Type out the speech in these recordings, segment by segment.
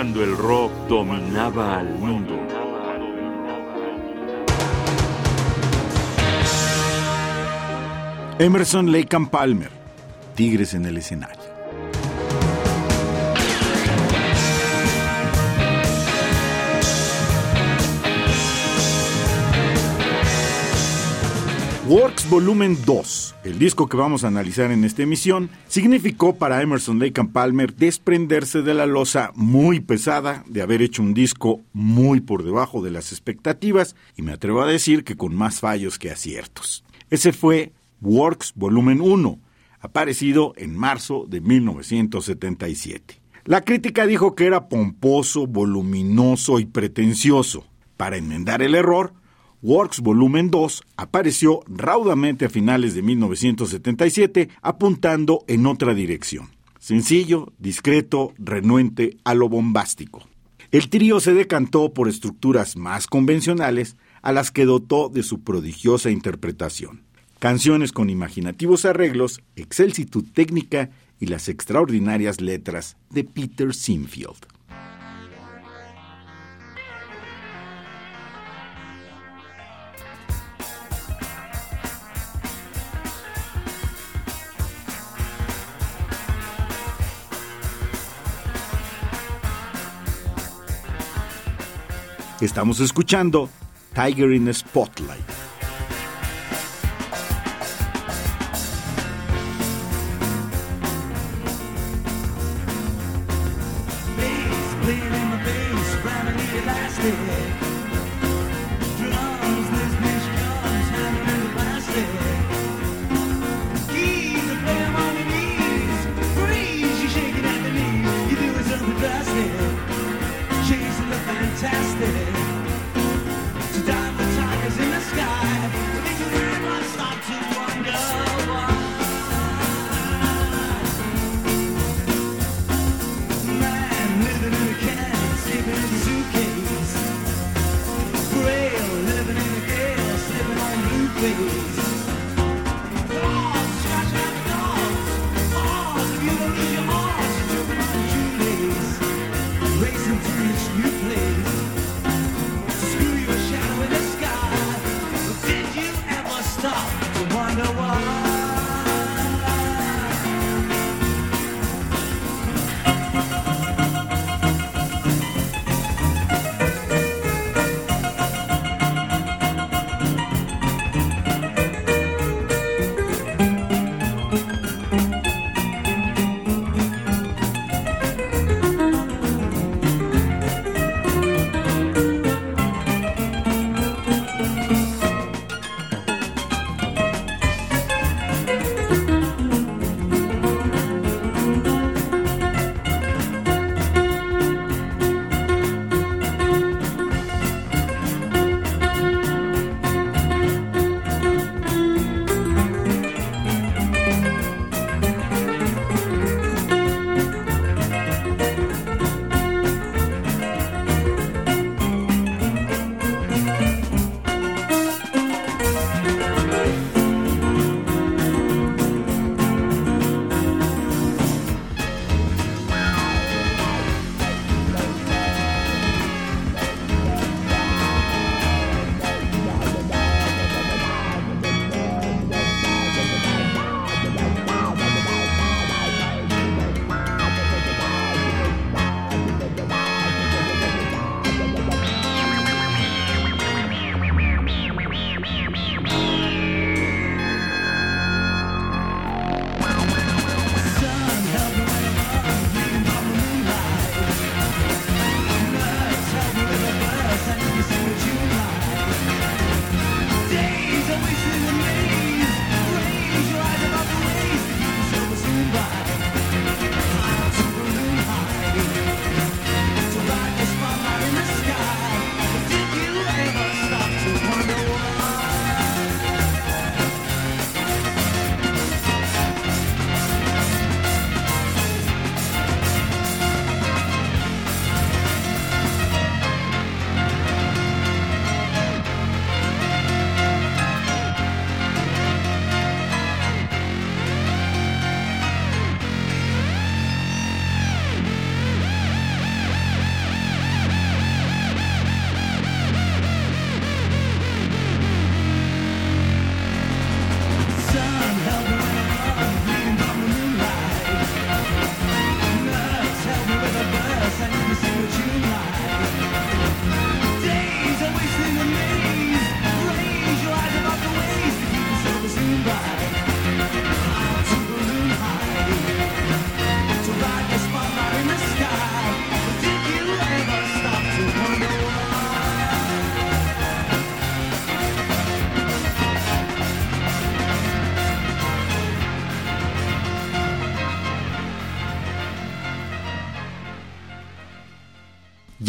cuando el rock dominaba al mundo. Emerson Lake Palmer, Tigres en el escenario. Works Volumen 2, el disco que vamos a analizar en esta emisión, significó para Emerson Lake Palmer desprenderse de la losa muy pesada de haber hecho un disco muy por debajo de las expectativas y me atrevo a decir que con más fallos que aciertos. Ese fue Works Volumen 1, aparecido en marzo de 1977. La crítica dijo que era pomposo, voluminoso y pretencioso. Para enmendar el error, Works Volumen 2 apareció raudamente a finales de 1977 apuntando en otra dirección. Sencillo, discreto, renuente a lo bombástico. El trío se decantó por estructuras más convencionales a las que dotó de su prodigiosa interpretación. Canciones con imaginativos arreglos, excelsitud técnica y las extraordinarias letras de Peter Sinfield. Estamos escuchando Tiger in Spotlight.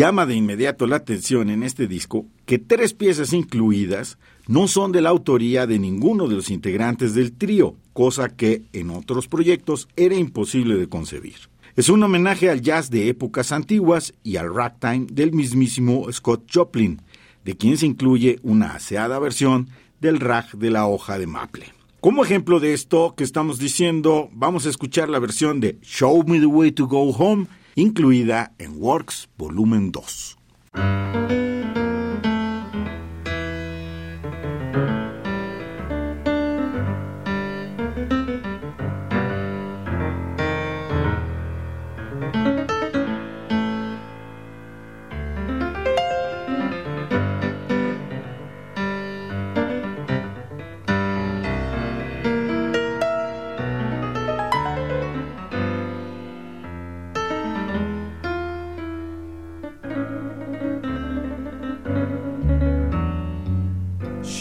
Llama de inmediato la atención en este disco que tres piezas incluidas no son de la autoría de ninguno de los integrantes del trío, cosa que en otros proyectos era imposible de concebir. Es un homenaje al jazz de épocas antiguas y al ragtime del mismísimo Scott Joplin, de quien se incluye una aseada versión del rag de la hoja de maple. Como ejemplo de esto que estamos diciendo, vamos a escuchar la versión de Show Me the Way to Go Home incluida en Works Volumen 2.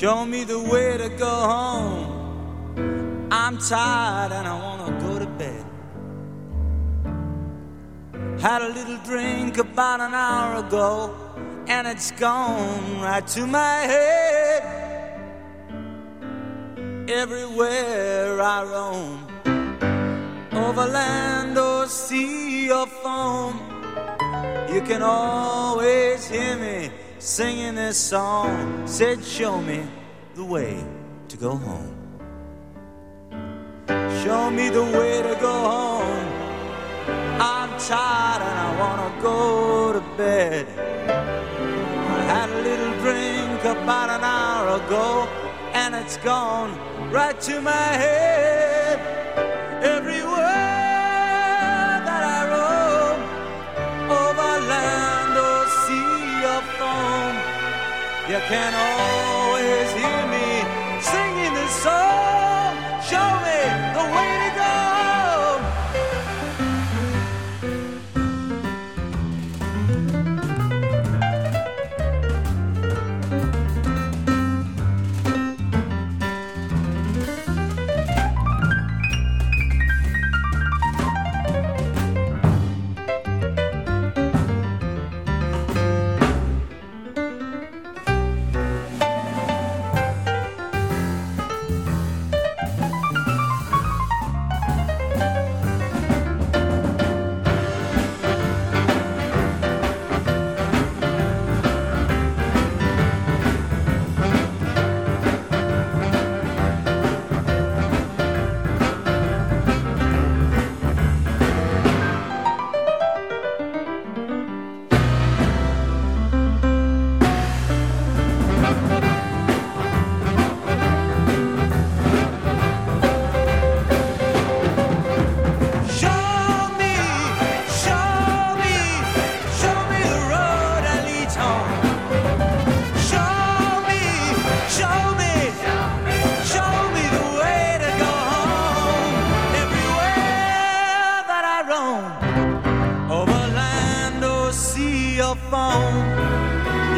Show me the way to go home. I'm tired and I wanna go to bed. Had a little drink about an hour ago, and it's gone right to my head. Everywhere I roam, over land or sea or foam, you can always hear me singing this song said, Show me the way to go home. Show me the way to go home. I'm tired and I wanna go to bed. I had a little drink about an hour ago, and it's gone right to my head. Can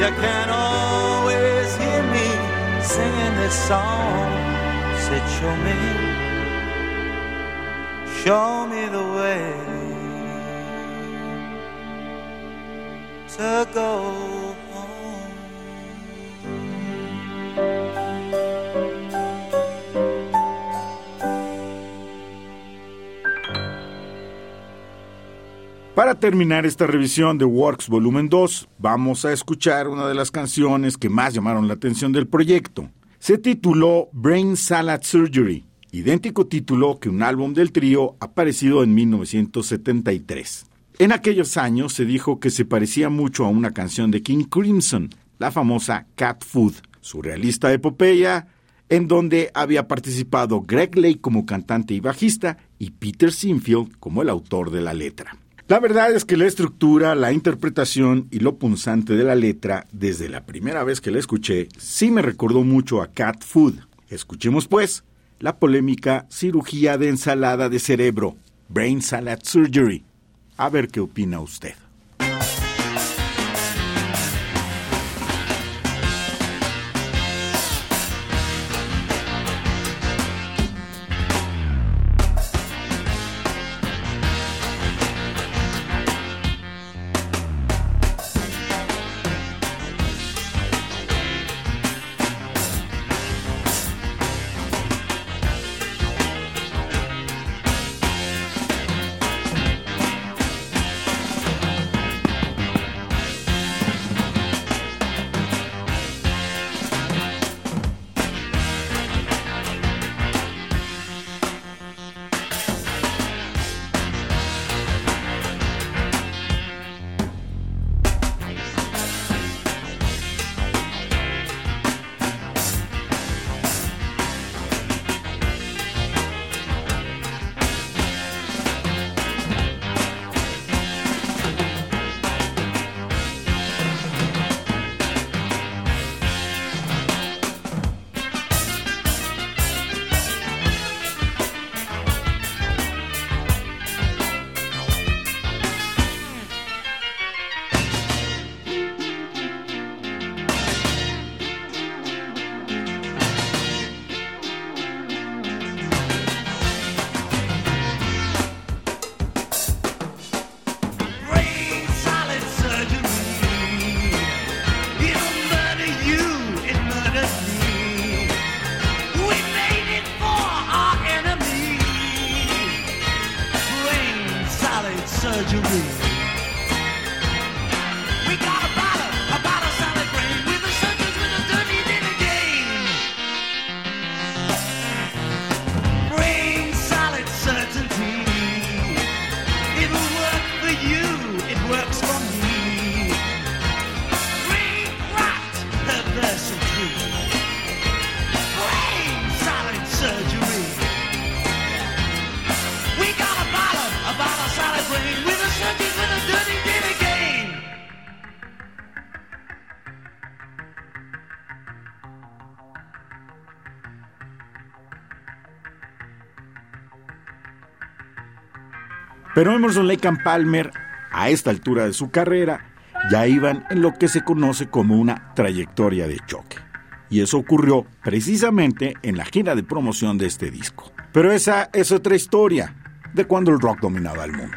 you can always hear me singing this song. Said, show me. Show me the way to go home. Para terminar esta revisión de Works Volumen 2, vamos a escuchar una de las canciones que más llamaron la atención del proyecto. Se tituló Brain Salad Surgery, idéntico título que un álbum del trío aparecido en 1973. En aquellos años se dijo que se parecía mucho a una canción de King Crimson, la famosa Cat Food, surrealista epopeya en donde había participado Greg Lake como cantante y bajista y Peter Sinfield como el autor de la letra. La verdad es que la estructura, la interpretación y lo punzante de la letra, desde la primera vez que la escuché, sí me recordó mucho a Cat Food. Escuchemos pues la polémica cirugía de ensalada de cerebro, Brain Salad Surgery. A ver qué opina usted. Pero Emerson Lake and Palmer, a esta altura de su carrera, ya iban en lo que se conoce como una trayectoria de choque. Y eso ocurrió precisamente en la gira de promoción de este disco. Pero esa es otra historia de cuando el rock dominaba el mundo.